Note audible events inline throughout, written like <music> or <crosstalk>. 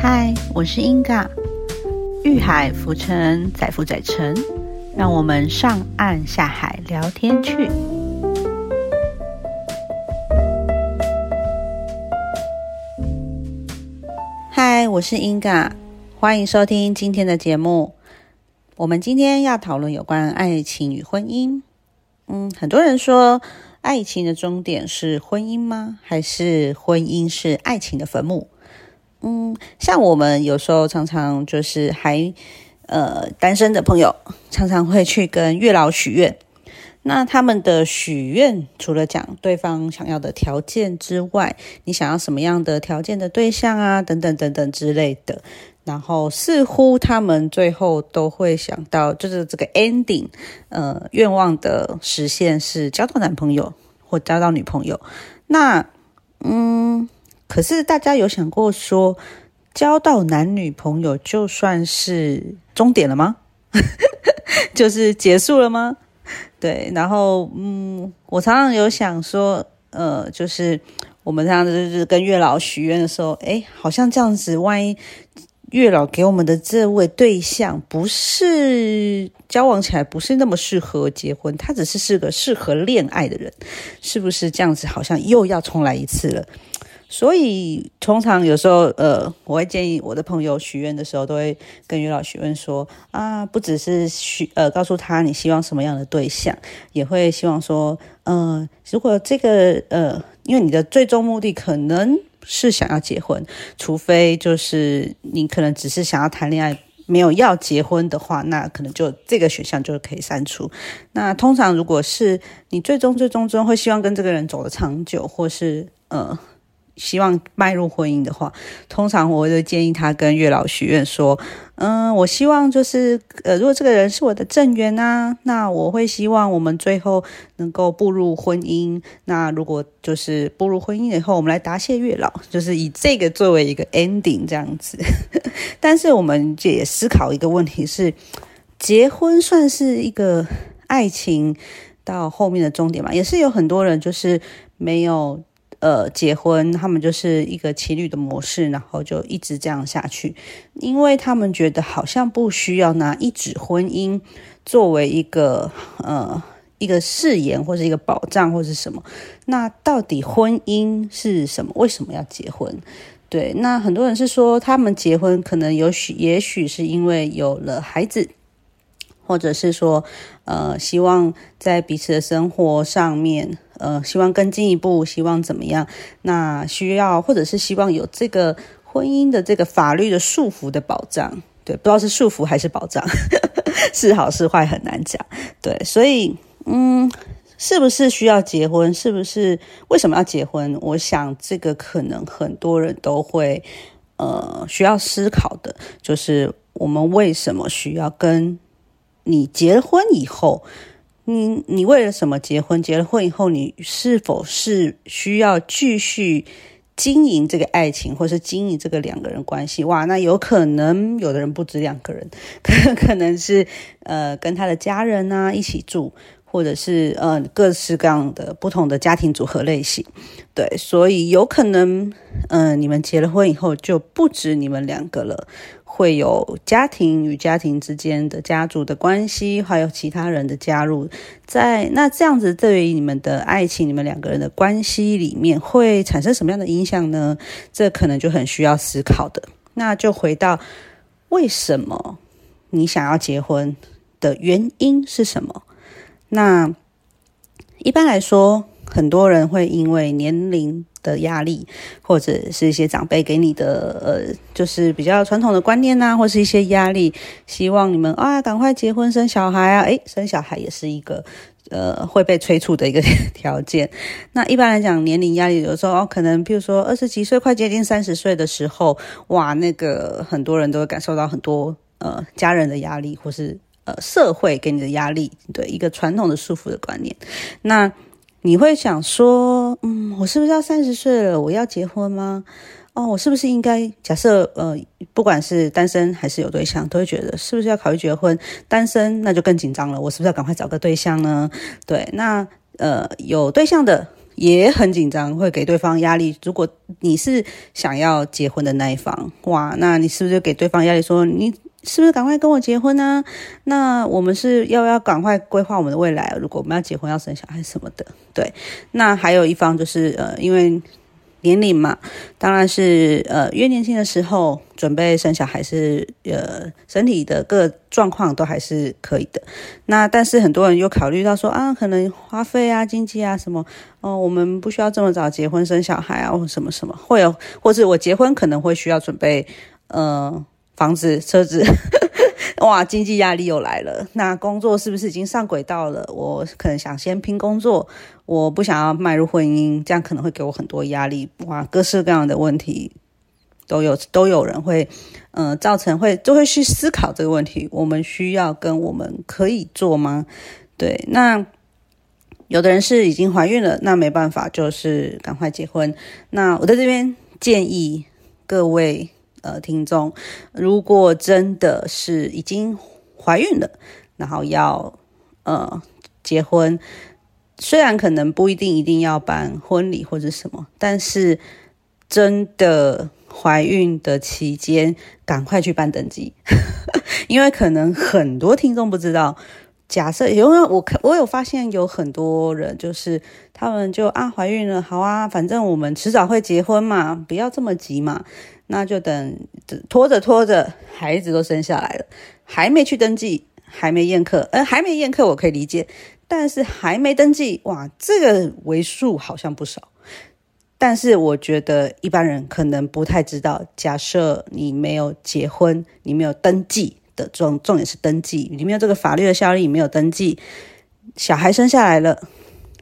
嗨，我是英嘎，遇海浮沉，载浮载沉，让我们上岸下海聊天去。嗨，我是英嘎，欢迎收听今天的节目。我们今天要讨论有关爱情与婚姻。嗯，很多人说，爱情的终点是婚姻吗？还是婚姻是爱情的坟墓？嗯，像我们有时候常常就是还呃单身的朋友，常常会去跟月老许愿。那他们的许愿除了讲对方想要的条件之外，你想要什么样的条件的对象啊，等等等等之类的。然后似乎他们最后都会想到，就是这个 ending，呃，愿望的实现是交到男朋友或交到女朋友。那嗯。可是大家有想过说，交到男女朋友就算是终点了吗？<laughs> 就是结束了吗？对，然后嗯，我常常有想说，呃，就是我们这样子就是跟月老许愿的时候，哎，好像这样子，万一月老给我们的这位对象不是交往起来不是那么适合结婚，他只是是个适合恋爱的人，是不是这样子？好像又要重来一次了。所以，通常有时候，呃，我会建议我的朋友许愿的时候，都会跟月老许愿说啊，不只是许，呃，告诉他你希望什么样的对象，也会希望说，呃，如果这个，呃，因为你的最终目的可能是想要结婚，除非就是你可能只是想要谈恋爱，没有要结婚的话，那可能就这个选项就可以删除。那通常如果是你最终最终终会希望跟这个人走得长久，或是呃。希望迈入婚姻的话，通常我会建议他跟月老许愿说：“嗯，我希望就是呃，如果这个人是我的正缘啊，那我会希望我们最后能够步入婚姻。那如果就是步入婚姻以后，我们来答谢月老，就是以这个作为一个 ending 这样子。<laughs> 但是我们也思考一个问题是：结婚算是一个爱情到后面的终点嘛？也是有很多人就是没有。”呃，结婚他们就是一个情侣的模式，然后就一直这样下去，因为他们觉得好像不需要拿一纸婚姻作为一个呃一个誓言或者一个保障或者什么。那到底婚姻是什么？为什么要结婚？对，那很多人是说他们结婚可能有许也许是因为有了孩子。或者是说，呃，希望在彼此的生活上面，呃，希望更进一步，希望怎么样？那需要，或者是希望有这个婚姻的这个法律的束缚的保障，对，不知道是束缚还是保障，<laughs> 是好是坏很难讲。对，所以，嗯，是不是需要结婚？是不是为什么要结婚？我想这个可能很多人都会，呃，需要思考的，就是我们为什么需要跟。你结婚以后，你你为了什么结婚？结了婚以后，你是否是需要继续经营这个爱情，或是经营这个两个人关系？哇，那有可能有的人不止两个人，可 <laughs> 可能是呃跟他的家人啊一起住，或者是呃各式各样的不同的家庭组合类型。对，所以有可能嗯你们结了婚以后就不止你们两个了。会有家庭与家庭之间的家族的关系，还有其他人的加入，在那这样子对于你们的爱情、你们两个人的关系里面会产生什么样的影响呢？这可能就很需要思考的。那就回到为什么你想要结婚的原因是什么？那一般来说，很多人会因为年龄。的压力，或者是一些长辈给你的，呃，就是比较传统的观念呐，或是一些压力，希望你们啊，赶快结婚生小孩啊，诶，生小孩也是一个，呃，会被催促的一个 <laughs> 条件。那一般来讲，年龄压力有时候哦，可能比如说二十几岁，快接近三十岁的时候，哇，那个很多人都会感受到很多呃家人的压力，或是呃社会给你的压力，对一个传统的束缚的观念，那。你会想说，嗯，我是不是要三十岁了？我要结婚吗？哦，我是不是应该假设，呃，不管是单身还是有对象，都会觉得是不是要考虑结婚？单身那就更紧张了，我是不是要赶快找个对象呢？对，那呃，有对象的也很紧张，会给对方压力。如果你是想要结婚的那一方，哇，那你是不是给对方压力，说你是不是赶快跟我结婚呢？那我们是要要赶快规划我们的未来。如果我们要结婚要生小孩什么的，对。那还有一方就是呃，因为。年龄嘛，当然是呃越年轻的时候准备生小孩是呃身体的各状况都还是可以的。那但是很多人又考虑到说啊，可能花费啊、经济啊什么哦，我们不需要这么早结婚生小孩啊，或什么什么，会有或者我结婚可能会需要准备呃房子、车子。哇，经济压力又来了。那工作是不是已经上轨道了？我可能想先拼工作，我不想要迈入婚姻，这样可能会给我很多压力。哇，各式各样的问题都有，都有人会，嗯，造成会就会去思考这个问题。我们需要跟我们可以做吗？对，那有的人是已经怀孕了，那没办法，就是赶快结婚。那我在这边建议各位。呃，听众，如果真的是已经怀孕了，然后要呃结婚，虽然可能不一定一定要办婚礼或者什么，但是真的怀孕的期间，赶快去办登记，<laughs> 因为可能很多听众不知道。假设因为我看我有发现有很多人就是他们就啊怀孕了好啊，反正我们迟早会结婚嘛，不要这么急嘛，那就等拖着拖着，孩子都生下来了，还没去登记，还没验课，呃，还没验课我可以理解，但是还没登记，哇，这个为数好像不少，但是我觉得一般人可能不太知道，假设你没有结婚，你没有登记。的重重点是登记，你没有这个法律的效力，没有登记，小孩生下来了，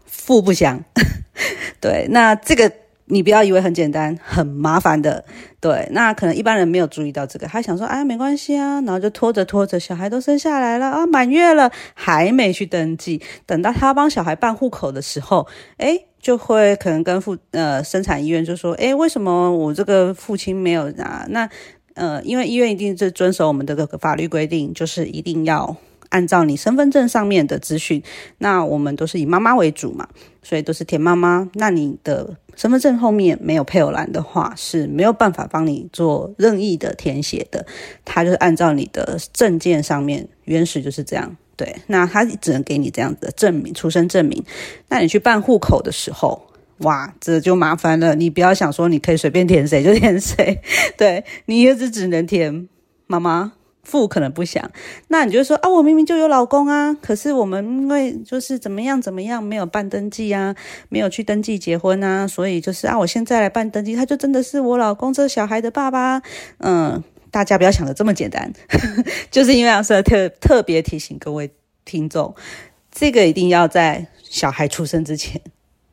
父不详。<laughs> 对，那这个你不要以为很简单，很麻烦的。对，那可能一般人没有注意到这个，他想说，哎，没关系啊，然后就拖着拖着，小孩都生下来了啊，满月了，还没去登记。等到他帮小孩办户口的时候，哎，就会可能跟父呃生产医院就说，哎，为什么我这个父亲没有拿？那呃，因为医院一定是遵守我们的这个法律规定，就是一定要按照你身份证上面的资讯。那我们都是以妈妈为主嘛，所以都是填妈妈。那你的身份证后面没有配偶栏的话，是没有办法帮你做任意的填写的。他就是按照你的证件上面原始就是这样。对，那他只能给你这样子的证明，出生证明。那你去办户口的时候。哇，这就麻烦了。你不要想说你可以随便填谁就填谁，对你也是只能填妈妈，父可能不想。那你就说啊，我明明就有老公啊，可是我们因为就是怎么样怎么样没有办登记啊，没有去登记结婚啊，所以就是啊，我现在来办登记，他就真的是我老公这小孩的爸爸。嗯，大家不要想的这么简单，<laughs> 就是因为要特特别提醒各位听众，这个一定要在小孩出生之前。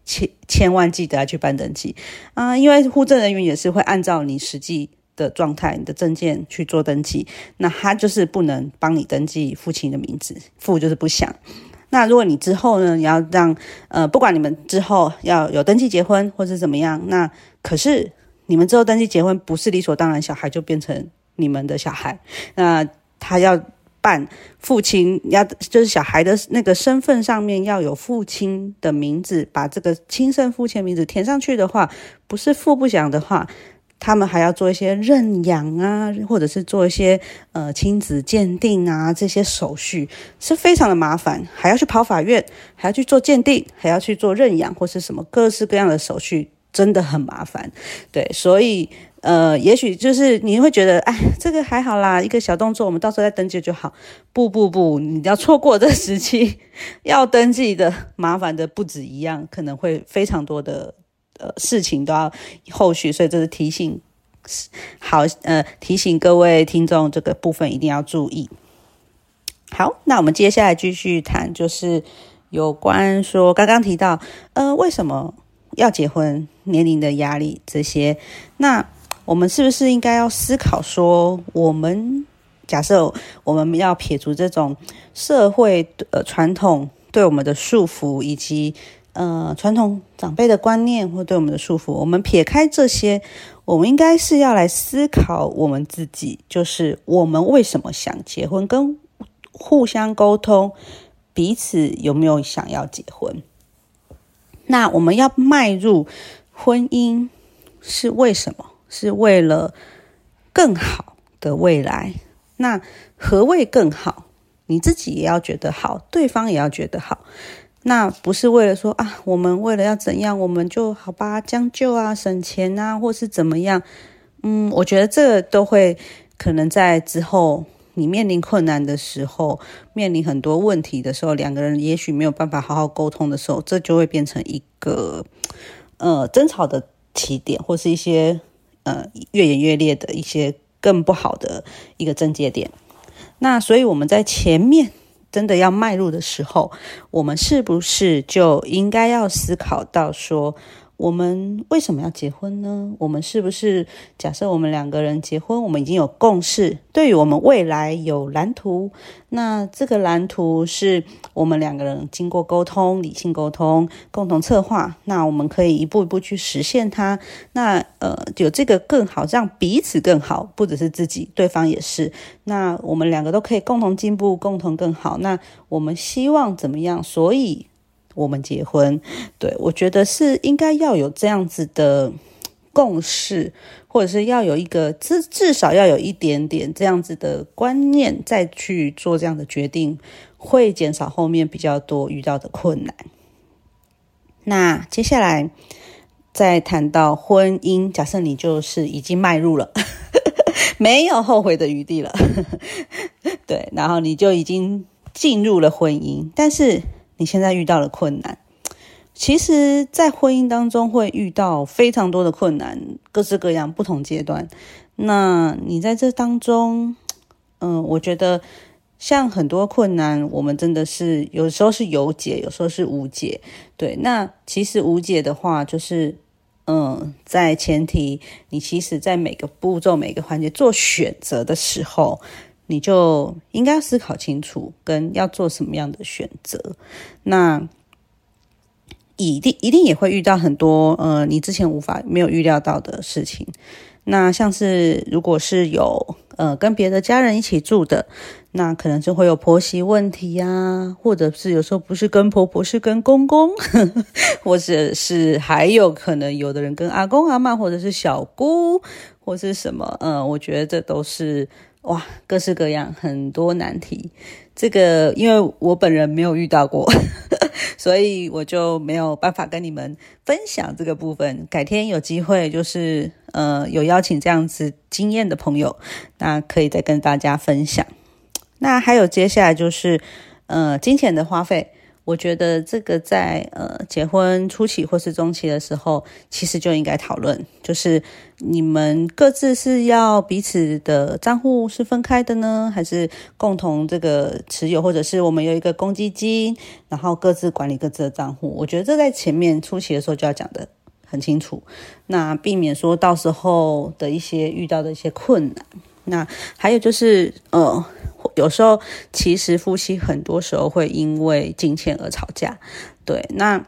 千千万记得要去办登记啊，因为户政人员也是会按照你实际的状态、你的证件去做登记。那他就是不能帮你登记父亲的名字，父就是不想。那如果你之后呢，你要让呃，不管你们之后要有登记结婚或者怎么样，那可是你们之后登记结婚不是理所当然，小孩就变成你们的小孩，那他要。办父亲要就是小孩的那个身份上面要有父亲的名字，把这个亲生父亲名字填上去的话，不是父不想的话，他们还要做一些认养啊，或者是做一些呃亲子鉴定啊这些手续，是非常的麻烦，还要去跑法院，还要去做鉴定，还要去做认养或是什么各式各样的手续，真的很麻烦。对，所以。呃，也许就是你会觉得，哎，这个还好啦，一个小动作，我们到时候再登记就好。不不不，你要错过这时期，要登记的麻烦的不止一样，可能会非常多的呃事情都要后续，所以这是提醒，好呃提醒各位听众这个部分一定要注意。好，那我们接下来继续谈，就是有关说刚刚提到，呃，为什么要结婚，年龄的压力这些，那。我们是不是应该要思考说，我们假设我们要撇除这种社会呃传统对我们的束缚，以及呃传统长辈的观念或对我们的束缚，我们撇开这些，我们应该是要来思考我们自己，就是我们为什么想结婚，跟互相沟通彼此有没有想要结婚。那我们要迈入婚姻是为什么？是为了更好的未来。那何谓更好？你自己也要觉得好，对方也要觉得好。那不是为了说啊，我们为了要怎样，我们就好吧，将就啊，省钱啊，或是怎么样？嗯，我觉得这都会可能在之后你面临困难的时候，面临很多问题的时候，两个人也许没有办法好好沟通的时候，这就会变成一个呃争吵的起点，或是一些呃越演越烈的一些更不好的一个症结点。那所以我们在前面。真的要迈入的时候，我们是不是就应该要思考到说？我们为什么要结婚呢？我们是不是假设我们两个人结婚，我们已经有共识，对于我们未来有蓝图？那这个蓝图是我们两个人经过沟通、理性沟通、共同策划，那我们可以一步一步去实现它。那呃，有这个更好，让彼此更好，不只是自己，对方也是。那我们两个都可以共同进步，共同更好。那我们希望怎么样？所以。我们结婚，对我觉得是应该要有这样子的共识，或者是要有一个至至少要有一点点这样子的观念，再去做这样的决定，会减少后面比较多遇到的困难。那接下来再谈到婚姻，假设你就是已经迈入了，<laughs> 没有后悔的余地了，<laughs> 对，然后你就已经进入了婚姻，但是。你现在遇到了困难，其实，在婚姻当中会遇到非常多的困难，各式各样、不同阶段。那你在这当中，嗯，我觉得像很多困难，我们真的是有时候是有解，有时候是无解。对，那其实无解的话，就是嗯，在前提你其实，在每个步骤、每个环节做选择的时候。你就应该思考清楚，跟要做什么样的选择。那一定一定也会遇到很多呃，你之前无法没有预料到的事情。那像是如果是有呃跟别的家人一起住的，那可能就会有婆媳问题呀，或者是有时候不是跟婆婆，是跟公公，<laughs> 或者是还有可能有的人跟阿公阿妈，或者是小姑，或是什么，嗯，我觉得这都是。哇，各式各样，很多难题。这个因为我本人没有遇到过，<laughs> 所以我就没有办法跟你们分享这个部分。改天有机会，就是呃有邀请这样子经验的朋友，那可以再跟大家分享。那还有接下来就是呃金钱的花费。我觉得这个在呃结婚初期或是中期的时候，其实就应该讨论，就是你们各自是要彼此的账户是分开的呢，还是共同这个持有，或者是我们有一个公积金，然后各自管理各自的账户。我觉得这在前面初期的时候就要讲的很清楚，那避免说到时候的一些遇到的一些困难。那还有就是呃。有时候，其实夫妻很多时候会因为金钱而吵架。对，那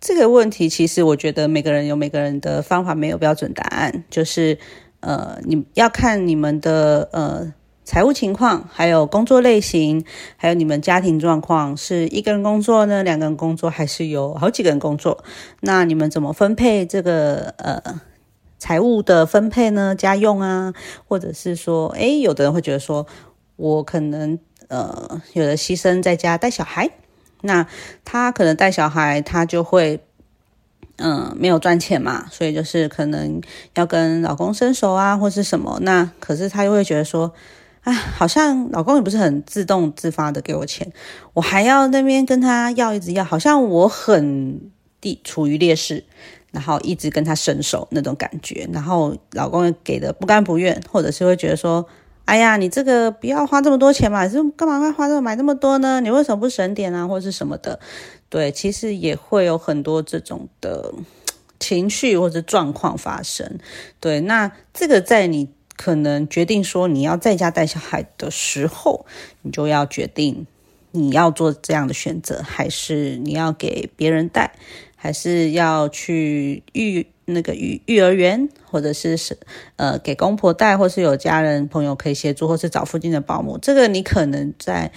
这个问题，其实我觉得每个人有每个人的方法，没有标准答案。就是呃，你要看你们的呃财务情况，还有工作类型，还有你们家庭状况，是一个人工作呢，两个人工作，还是有好几个人工作？那你们怎么分配这个呃财务的分配呢？家用啊，或者是说，诶，有的人会觉得说。我可能呃有的牺牲在家带小孩，那他可能带小孩，他就会嗯没有赚钱嘛，所以就是可能要跟老公伸手啊，或是什么。那可是他又会觉得说，哎，好像老公也不是很自动自发的给我钱，我还要那边跟他要一直要，好像我很地处于劣势，然后一直跟他伸手那种感觉，然后老公给的不甘不愿，或者是会觉得说。哎呀，你这个不要花这么多钱嘛，就干嘛要花这买这么多呢？你为什么不省点啊，或者是什么的？对，其实也会有很多这种的情绪或者状况发生。对，那这个在你可能决定说你要在家带小孩的时候，你就要决定你要做这样的选择，还是你要给别人带，还是要去育。那个育幼儿园，或者是是呃给公婆带，或是有家人朋友可以协助，或是找附近的保姆。这个你可能在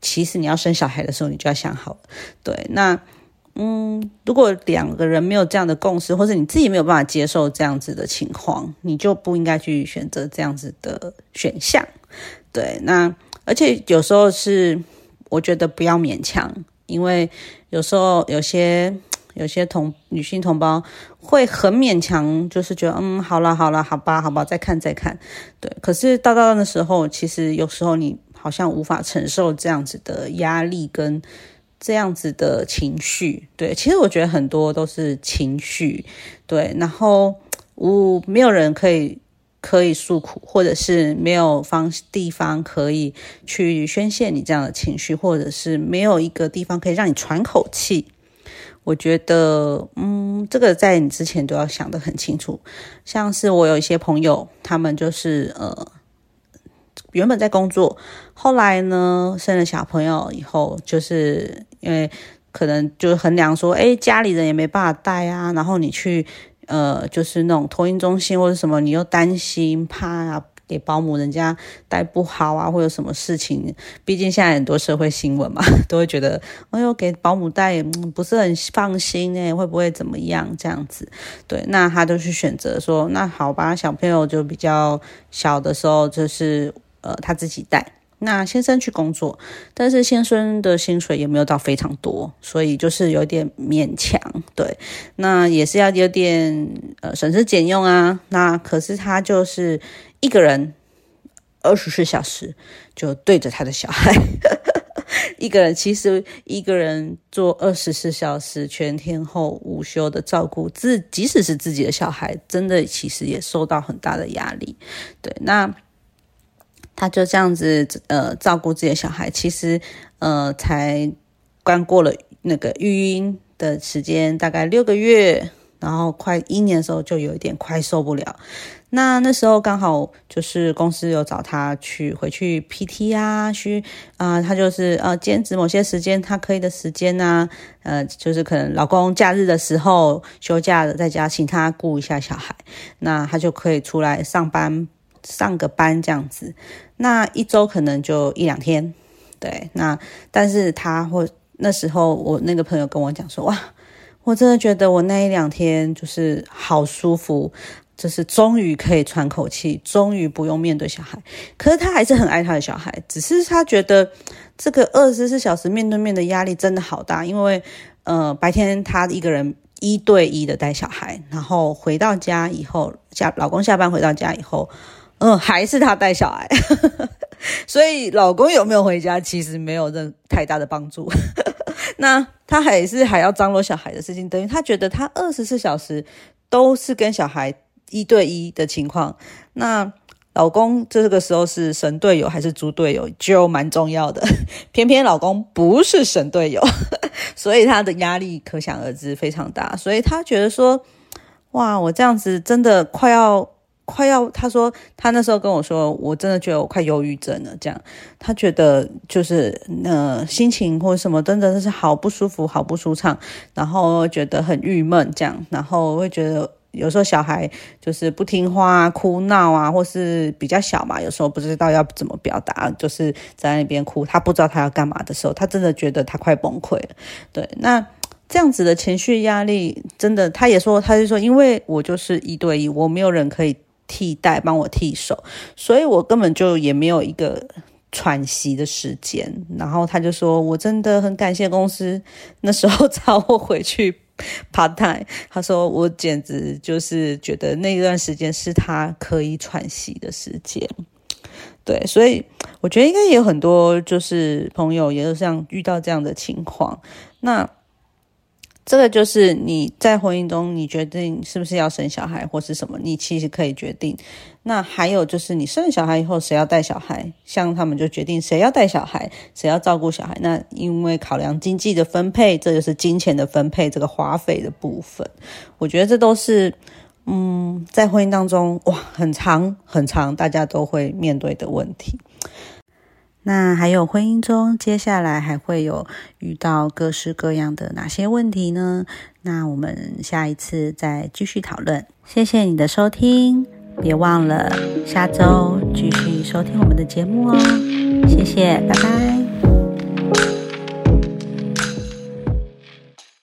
其实你要生小孩的时候，你就要想好了。对，那嗯，如果两个人没有这样的共识，或者你自己没有办法接受这样子的情况，你就不应该去选择这样子的选项。对，那而且有时候是我觉得不要勉强，因为有时候有些有些同女性同胞会很勉强，就是觉得嗯，好了好了，好吧好吧，再看再看。对，可是到到的时候，其实有时候你好像无法承受这样子的压力跟。这样子的情绪，对，其实我觉得很多都是情绪，对，然后我没有人可以可以诉苦，或者是没有方地方可以去宣泄你这样的情绪，或者是没有一个地方可以让你喘口气。我觉得，嗯，这个在你之前都要想得很清楚。像是我有一些朋友，他们就是呃。原本在工作，后来呢生了小朋友以后，就是因为可能就衡量说，哎，家里人也没办法带啊，然后你去呃，就是那种托婴中心或者什么，你又担心怕啊，给保姆人家带不好啊，或有什么事情。毕竟现在很多社会新闻嘛，<laughs> 都会觉得，哎呦，给保姆带不是很放心哎，会不会怎么样这样子？对，那他就去选择说，那好吧，小朋友就比较小的时候就是。呃，他自己带，那先生去工作，但是先生的薪水也没有到非常多，所以就是有点勉强，对，那也是要有点呃省吃俭用啊。那可是他就是一个人二十四小时就对着他的小孩，<laughs> 一个人其实一个人做二十四小时全天候午休的照顾自，即使是自己的小孩，真的其实也受到很大的压力，对，那。他就这样子，呃，照顾自己的小孩，其实，呃，才刚过了那个育婴的时间，大概六个月，然后快一年的时候，就有一点快受不了。那那时候刚好就是公司有找他去回去 PT 啊，去啊，他就是呃兼职某些时间他可以的时间呐，呃，就是可能老公假日的时候休假的在家，请他顾一下小孩，那他就可以出来上班。上个班这样子，那一周可能就一两天，对，那但是他会那时候我那个朋友跟我讲说，哇，我真的觉得我那一两天就是好舒服，就是终于可以喘口气，终于不用面对小孩。可是他还是很爱他的小孩，只是他觉得这个二十四小时面对面的压力真的好大，因为呃白天他一个人一对一的带小孩，然后回到家以后，下老公下班回到家以后。嗯，还是他带小孩，<laughs> 所以老公有没有回家，其实没有任太大的帮助。<laughs> 那他还是还要张罗小孩的事情，等于他觉得他二十四小时都是跟小孩一对一的情况。那老公这个时候是神队友还是猪队友，就蛮重要的。<laughs> 偏偏老公不是神队友，所以他的压力可想而知非常大。所以他觉得说，哇，我这样子真的快要。快要，他说他那时候跟我说，我真的觉得我快忧郁症了。这样，他觉得就是呃心情或者什么，真的是好不舒服，好不舒畅，然后觉得很郁闷，这样，然后会觉得有时候小孩就是不听话、哭闹啊，或是比较小嘛，有时候不知道要怎么表达，就是在那边哭，他不知道他要干嘛的时候，他真的觉得他快崩溃了。对，那这样子的情绪压力，真的，他也说，他就说，因为我就是一对一，我没有人可以。替代帮我替手，所以我根本就也没有一个喘息的时间。然后他就说：“我真的很感谢公司那时候找我回去 <laughs> part time。”他说：“我简直就是觉得那段时间是他可以喘息的时间。”对，所以我觉得应该也有很多就是朋友也是像遇到这样的情况。那。这个就是你在婚姻中，你决定是不是要生小孩或是什么，你其实可以决定。那还有就是你生了小孩以后，谁要带小孩？像他们就决定谁要带小孩，谁要照顾小孩。那因为考量经济的分配，这就是金钱的分配，这个花费的部分。我觉得这都是嗯，在婚姻当中哇，很长很长，大家都会面对的问题。那还有婚姻中，接下来还会有遇到各式各样的哪些问题呢？那我们下一次再继续讨论。谢谢你的收听，别忘了下周继续收听我们的节目哦。谢谢，拜拜。